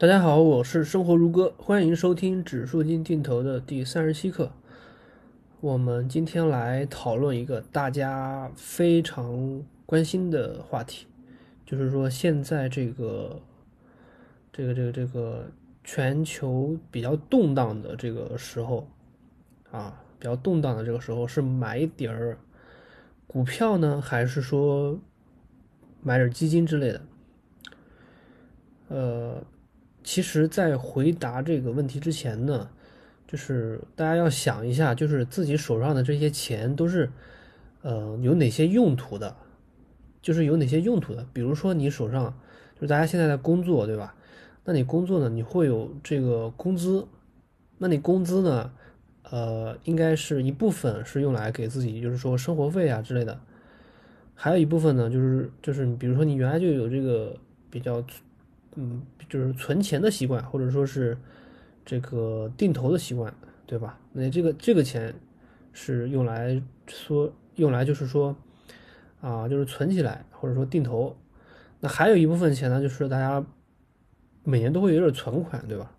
大家好，我是生活如歌，欢迎收听指数基金定投的第三十七课。我们今天来讨论一个大家非常关心的话题，就是说现在这个这个这个这个全球比较动荡的这个时候啊，比较动荡的这个时候，是买点儿股票呢，还是说买点基金之类的？呃。其实，在回答这个问题之前呢，就是大家要想一下，就是自己手上的这些钱都是，呃，有哪些用途的？就是有哪些用途的？比如说你手上，就是大家现在在工作，对吧？那你工作呢，你会有这个工资，那你工资呢，呃，应该是一部分是用来给自己，就是说生活费啊之类的，还有一部分呢，就是就是比如说你原来就有这个比较。嗯，就是存钱的习惯，或者说是这个定投的习惯，对吧？那这个这个钱是用来说，用来就是说啊，就是存起来，或者说定投。那还有一部分钱呢，就是大家每年都会有点存款，对吧？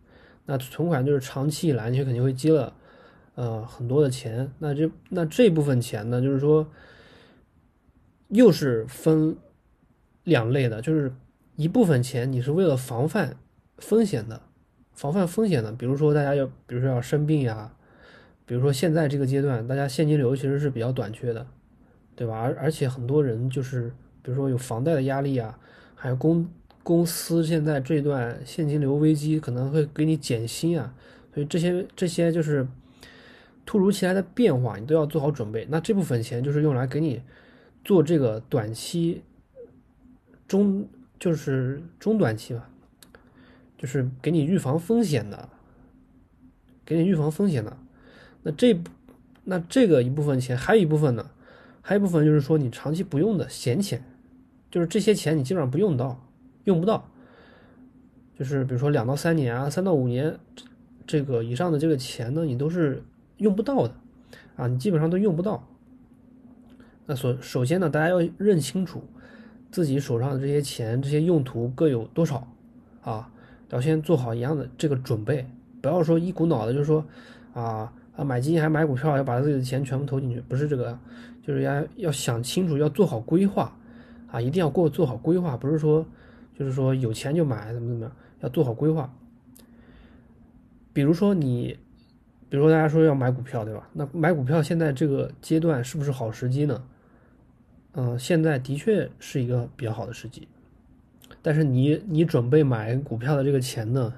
那存款就是长期以来你肯定会积了呃很多的钱。那这那这部分钱呢，就是说又是分两类的，就是。一部分钱你是为了防范风险的，防范风险的，比如说大家要，比如说要生病呀，比如说现在这个阶段，大家现金流其实是比较短缺的，对吧？而而且很多人就是，比如说有房贷的压力啊，还有公公司现在这段现金流危机可能会给你减薪啊，所以这些这些就是突如其来的变化，你都要做好准备。那这部分钱就是用来给你做这个短期中。就是中短期吧，就是给你预防风险的，给你预防风险的。那这那这个一部分钱，还有一部分呢，还有一部分就是说你长期不用的闲钱，就是这些钱你基本上不用到，用不到。就是比如说两到三年啊，三到五年这个以上的这个钱呢，你都是用不到的啊，你基本上都用不到。那所首先呢，大家要认清楚。自己手上的这些钱，这些用途各有多少啊？要先做好一样的这个准备，不要说一股脑的，就说啊啊买基金还买股票，要把自己的钱全部投进去，不是这个，就是要要想清楚，要做好规划啊，一定要过做好规划，不是说就是说有钱就买怎么怎么样，要做好规划。比如说你，比如说大家说要买股票，对吧？那买股票现在这个阶段是不是好时机呢？嗯，现在的确是一个比较好的时机，但是你你准备买股票的这个钱呢？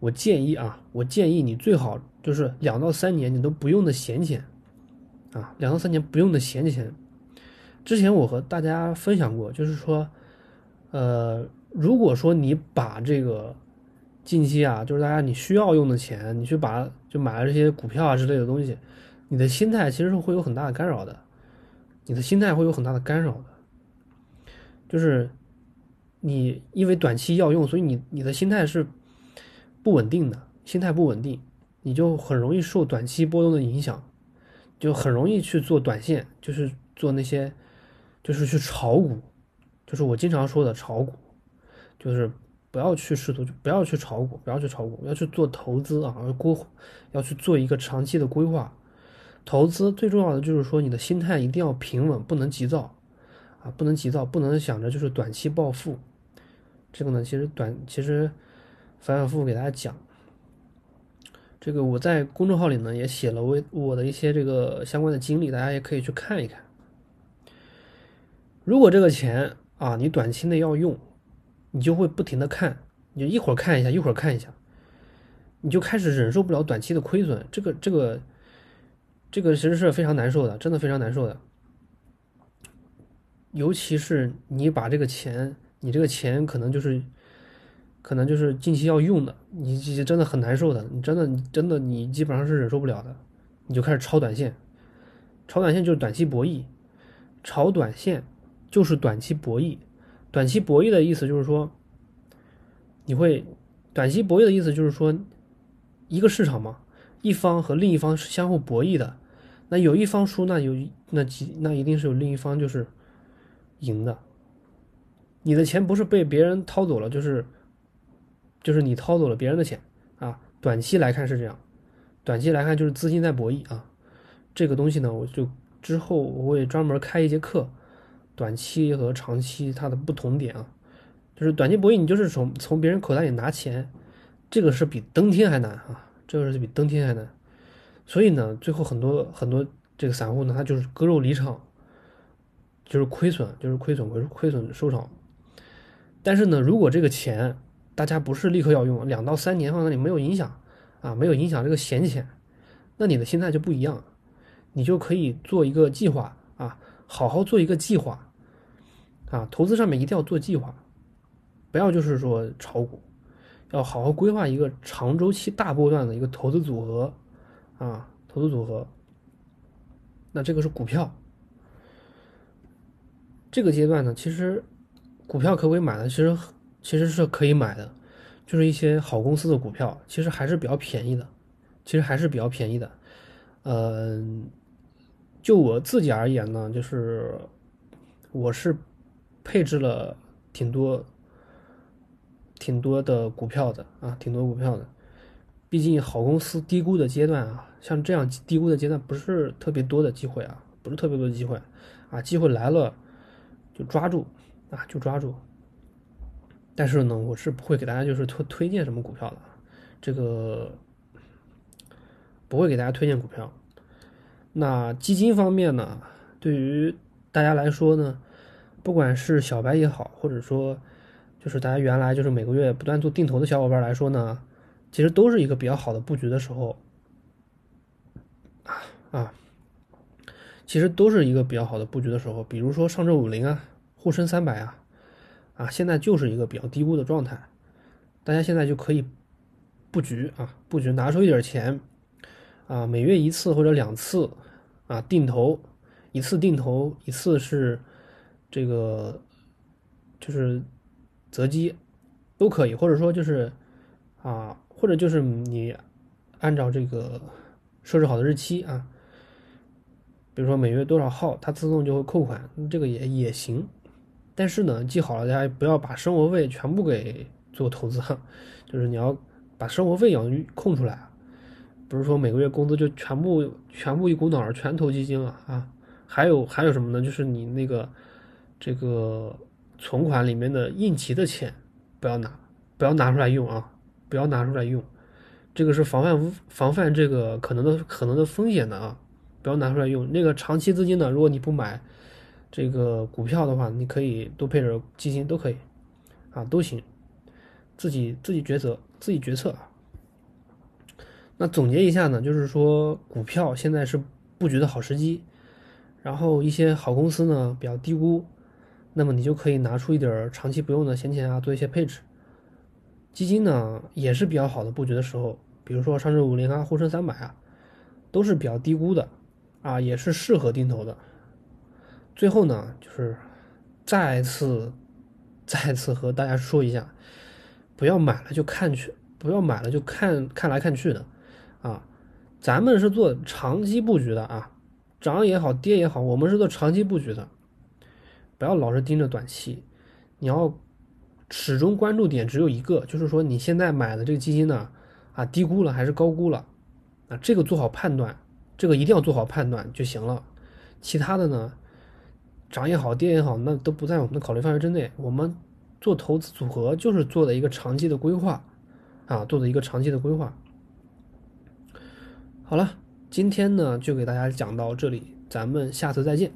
我建议啊，我建议你最好就是两到三年你都不用的闲钱，啊，两到三年不用的闲钱。之前我和大家分享过，就是说，呃，如果说你把这个近期啊，就是大家你需要用的钱，你去把就买了这些股票啊之类的东西，你的心态其实是会有很大的干扰的。你的心态会有很大的干扰的，就是你因为短期要用，所以你你的心态是不稳定的，心态不稳定，你就很容易受短期波动的影响，就很容易去做短线，就是做那些，就是去炒股，就是我经常说的炒股，就是不要去试图就，不要去炒股，不要去炒股，要去做投资啊，要规，要去做一个长期的规划。投资最重要的就是说，你的心态一定要平稳，不能急躁，啊，不能急躁，不能想着就是短期暴富。这个呢，其实短其实反反复复给大家讲。这个我在公众号里呢也写了我我的一些这个相关的经历，大家也可以去看一看。如果这个钱啊，你短期内要用，你就会不停的看，你就一会儿看一下，一会儿看一下，你就开始忍受不了短期的亏损。这个这个。这个其实是非常难受的，真的非常难受的。尤其是你把这个钱，你这个钱可能就是，可能就是近期要用的，你真的很难受的。你真的，真的，你基本上是忍受不了的，你就开始炒短线。炒短线就是短期博弈，炒短线就是短期博弈。短期博弈的意思就是说，你会，短期博弈的意思就是说，一个市场嘛。一方和另一方是相互博弈的，那有一方输，那有那几那一定是有另一方就是赢的。你的钱不是被别人掏走了，就是就是你掏走了别人的钱啊。短期来看是这样，短期来看就是资金在博弈啊。这个东西呢，我就之后我会专门开一节课，短期和长期它的不同点啊。就是短期博弈，你就是从从别人口袋里拿钱，这个是比登天还难啊，这个是比登天还难。所以呢，最后很多很多这个散户呢，他就是割肉离场，就是亏损，就是亏损亏亏损收场。但是呢，如果这个钱大家不是立刻要用，两到三年放那里没有影响啊，没有影响这个闲钱，那你的心态就不一样，你就可以做一个计划啊，好好做一个计划啊，投资上面一定要做计划。不要就是说炒股，要好好规划一个长周期、大波段的一个投资组合，啊，投资组合。那这个是股票，这个阶段呢，其实股票可不可以买呢？其实其实是可以买的，就是一些好公司的股票，其实还是比较便宜的，其实还是比较便宜的。嗯，就我自己而言呢，就是我是配置了挺多。挺多的股票的啊，挺多股票的。毕竟好公司低估的阶段啊，像这样低估的阶段不是特别多的机会啊，不是特别多的机会啊，机会来了就抓住啊，就抓住。但是呢，我是不会给大家就是推推荐什么股票的，这个不会给大家推荐股票。那基金方面呢，对于大家来说呢，不管是小白也好，或者说。就是大家原来就是每个月不断做定投的小伙伴来说呢，其实都是一个比较好的布局的时候啊啊，其实都是一个比较好的布局的时候。比如说上证五零啊、沪深三百啊，啊，现在就是一个比较低估的状态，大家现在就可以布局啊，布局拿出一点钱啊，每月一次或者两次啊定投，一次定投一次是这个就是。择机都可以，或者说就是啊，或者就是你按照这个设置好的日期啊，比如说每月多少号，它自动就会扣款，这个也也行。但是呢，记好了，大家不要把生活费全部给做投资，就是你要把生活费要空出来，不是说每个月工资就全部全部一股脑儿全投基金了啊。还有还有什么呢？就是你那个这个。存款里面的应急的钱不要拿，不要拿出来用啊！不要拿出来用，这个是防范防范这个可能的可能的风险的啊！不要拿出来用。那个长期资金呢，如果你不买这个股票的话，你可以多配点基金都可以啊，都行，自己自己抉择，自己决策啊。那总结一下呢，就是说股票现在是布局的好时机，然后一些好公司呢比较低估。那么你就可以拿出一点长期不用的闲钱啊，做一些配置。基金呢也是比较好的布局的时候，比如说上证五零啊、沪深三百啊，都是比较低估的啊，也是适合定投的。最后呢，就是再次、再次和大家说一下，不要买了就看去，不要买了就看看来看去的啊。咱们是做长期布局的啊，涨也好，跌也好，我们是做长期布局的。不要老是盯着短期，你要始终关注点只有一个，就是说你现在买的这个基金呢，啊低估了还是高估了，啊这个做好判断，这个一定要做好判断就行了。其他的呢，涨也好跌也好，那都不在我们的考虑范围之内。我们做投资组合就是做的一个长期的规划，啊做的一个长期的规划。好了，今天呢就给大家讲到这里，咱们下次再见。